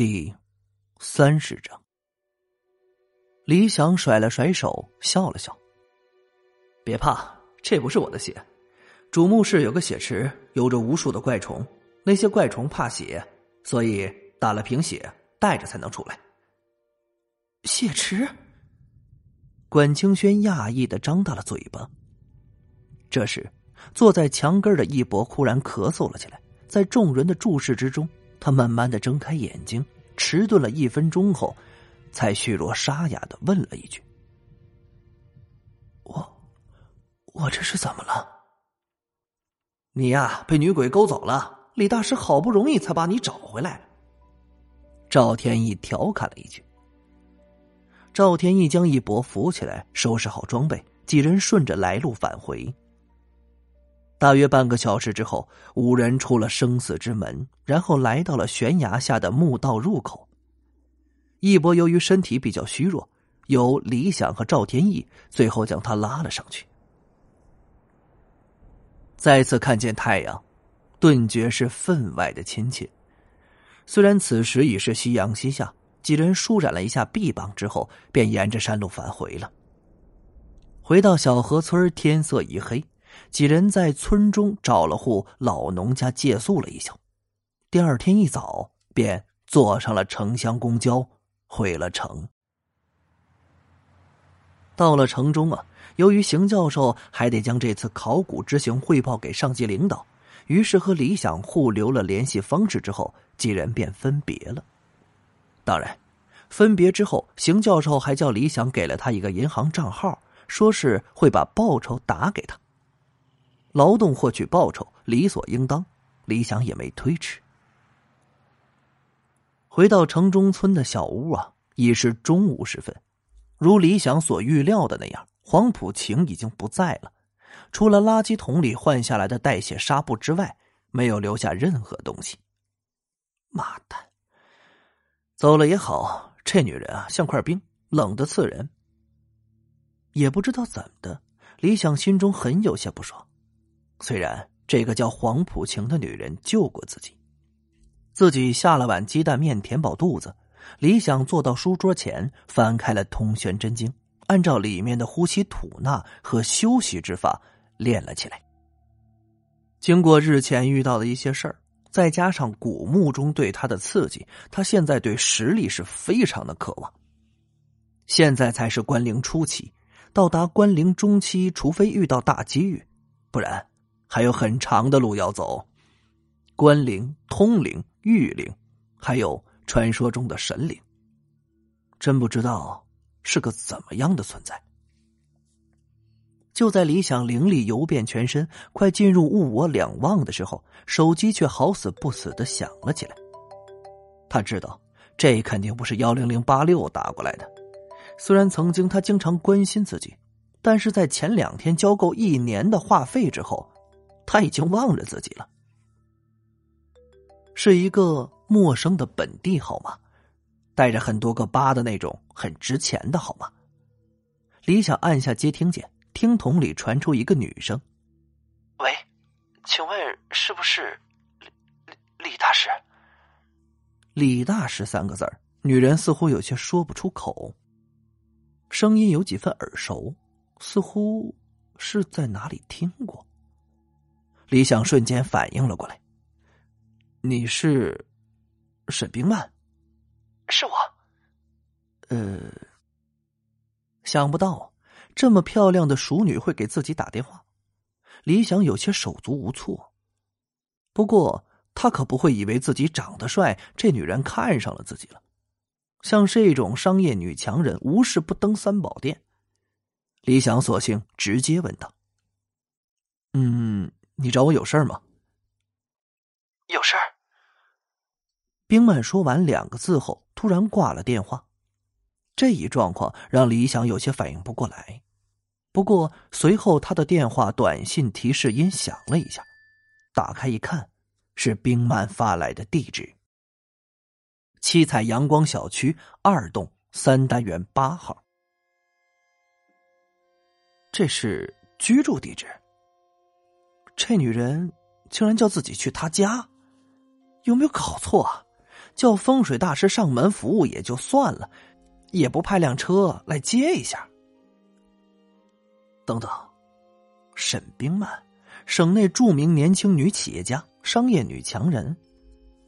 第三十章，李想甩了甩手，笑了笑。别怕，这不是我的血。主墓室有个血池，有着无数的怪虫，那些怪虫怕血，所以打了瓶血带着才能出来。血池？管清轩讶异的张大了嘴巴。这时，坐在墙根的一博忽然咳嗽了起来，在众人的注视之中。他慢慢的睁开眼睛，迟钝了一分钟后，才虚弱沙哑的问了一句：“我，我这是怎么了？”“你呀，被女鬼勾走了。李大师好不容易才把你找回来。”赵天意调侃了一句。赵天意将一博扶起来，收拾好装备，几人顺着来路返回。大约半个小时之后，五人出了生死之门，然后来到了悬崖下的墓道入口。一博由于身体比较虚弱，由李想和赵天意最后将他拉了上去。再次看见太阳，顿觉是分外的亲切。虽然此时已是夕阳西下，几人舒展了一下臂膀之后，便沿着山路返回了。回到小河村，天色已黑。几人在村中找了户老农家借宿了一宿，第二天一早便坐上了城乡公交回了城。到了城中啊，由于邢教授还得将这次考古之行汇报给上级领导，于是和李想互留了联系方式之后，几人便分别了。当然，分别之后，邢教授还叫李想给了他一个银行账号，说是会把报酬打给他。劳动获取报酬，理所应当。李想也没推迟。回到城中村的小屋啊，已是中午时分。如李想所预料的那样，黄浦晴已经不在了。除了垃圾桶里换下来的带血纱布之外，没有留下任何东西。妈蛋！走了也好，这女人啊，像块冰，冷的刺人。也不知道怎么的，李想心中很有些不爽。虽然这个叫黄浦晴的女人救过自己，自己下了碗鸡蛋面填饱肚子。李想坐到书桌前，翻开了《通玄真经》，按照里面的呼吸吐纳和休息之法练了起来。经过日前遇到的一些事儿，再加上古墓中对他的刺激，他现在对实力是非常的渴望。现在才是关灵初期，到达关灵中期，除非遇到大机遇，不然。还有很长的路要走，关灵、通灵、御灵，还有传说中的神灵，真不知道是个怎么样的存在。就在李想灵力游遍全身，快进入物我两忘的时候，手机却好死不死的响了起来。他知道这肯定不是幺零零八六打过来的，虽然曾经他经常关心自己，但是在前两天交够一年的话费之后。他已经忘了自己了，是一个陌生的本地号码，带着很多个八的那种很值钱的号码。李想按下接听键，听筒里传出一个女声：“喂，请问是不是李李李大师？”“李大师”三个字女人似乎有些说不出口，声音有几分耳熟，似乎是在哪里听过。李想瞬间反应了过来：“你是沈冰曼？是我。呃，想不到这么漂亮的熟女会给自己打电话。李想有些手足无措。不过他可不会以为自己长得帅，这女人看上了自己了。像这种商业女强人，无事不登三宝殿。李想索性直接问道：‘嗯。’”你找我有事儿吗？有事儿。冰曼说完两个字后，突然挂了电话。这一状况让李想有些反应不过来。不过随后他的电话短信提示音响了一下，打开一看，是冰曼发来的地址：七彩阳光小区二栋三单元八号。这是居住地址。这女人竟然叫自己去她家，有没有搞错啊？叫风水大师上门服务也就算了，也不派辆车来接一下。等等，沈冰曼，省内著名年轻女企业家，商业女强人，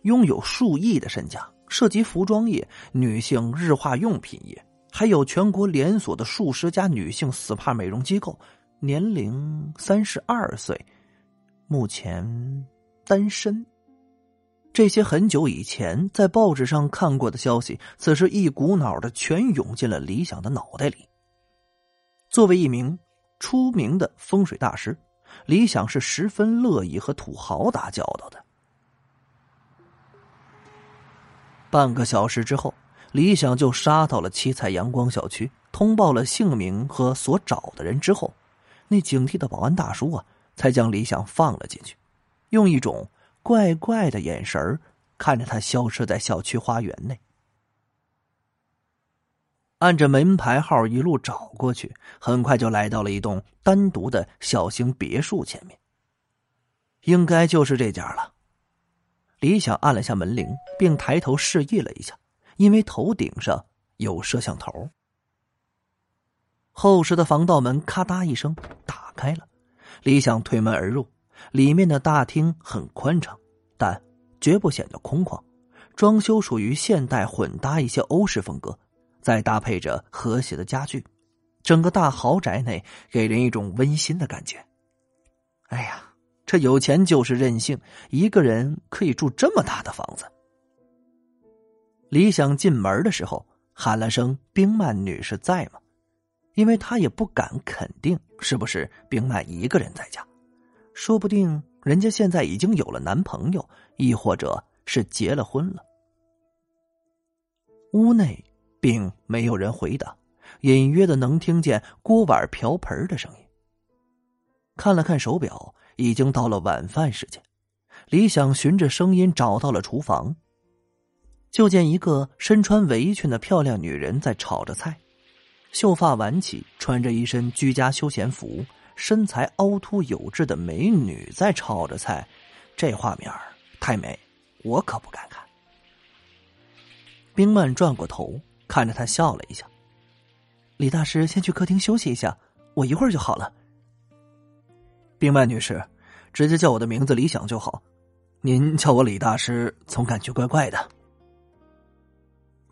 拥有数亿的身家，涉及服装业、女性日化用品业，还有全国连锁的数十家女性 SPA 美容机构，年龄三十二岁，目前单身。这些很久以前在报纸上看过的消息，此时一股脑的全涌进了李想的脑袋里。作为一名出名的风水大师，李想是十分乐意和土豪打交道的。半个小时之后，李想就杀到了七彩阳光小区，通报了姓名和所找的人之后，那警惕的保安大叔啊，才将李想放了进去，用一种。怪怪的眼神看着他消失在小区花园内，按着门牌号一路找过去，很快就来到了一栋单独的小型别墅前面。应该就是这家了。李想按了下门铃，并抬头示意了一下，因为头顶上有摄像头。厚实的防盗门咔嗒一声打开了，李想推门而入。里面的大厅很宽敞，但绝不显得空旷。装修属于现代混搭一些欧式风格，再搭配着和谐的家具，整个大豪宅内给人一种温馨的感觉。哎呀，这有钱就是任性，一个人可以住这么大的房子。李想进门的时候喊了声“冰曼女士在吗”，因为他也不敢肯定是不是冰曼一个人在家。说不定人家现在已经有了男朋友，亦或者是结了婚了。屋内并没有人回答，隐约的能听见锅碗瓢盆的声音。看了看手表，已经到了晚饭时间。李想循着声音找到了厨房，就见一个身穿围裙的漂亮女人在炒着菜，秀发挽起，穿着一身居家休闲服。身材凹凸有致的美女在炒着菜，这画面太美，我可不敢看。冰曼转过头看着他笑了一下：“李大师先去客厅休息一下，我一会儿就好了。”冰曼女士，直接叫我的名字李想就好，您叫我李大师总感觉怪怪的。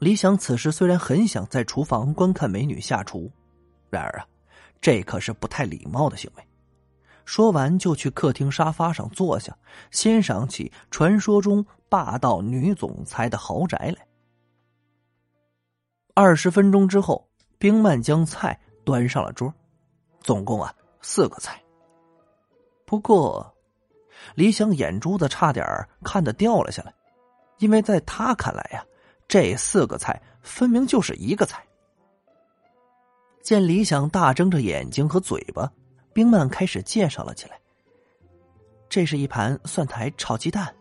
李想此时虽然很想在厨房观看美女下厨，然而啊。这可是不太礼貌的行为。说完，就去客厅沙发上坐下，欣赏起传说中霸道女总裁的豪宅来。二十分钟之后，冰曼将菜端上了桌，总共啊四个菜。不过，李想眼珠子差点看得掉了下来，因为在他看来呀，这四个菜分明就是一个菜。见李想大睁着眼睛和嘴巴，冰曼开始介绍了起来。这是一盘蒜苔炒鸡蛋，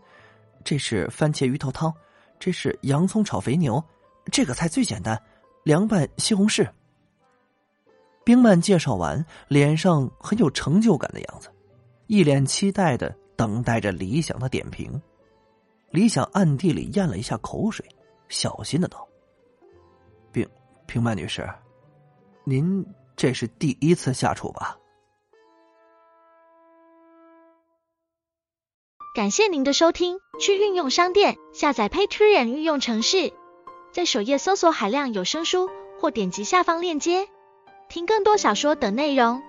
这是番茄鱼头汤，这是洋葱炒肥牛，这个菜最简单，凉拌西红柿。冰曼介绍完，脸上很有成就感的样子，一脸期待的等待着李想的点评。李想暗地里咽了一下口水，小心的道：“平平曼女士。”您这是第一次下厨吧？感谢您的收听，去运用商店下载 Patreon 运用城市，在首页搜索海量有声书，或点击下方链接听更多小说等内容。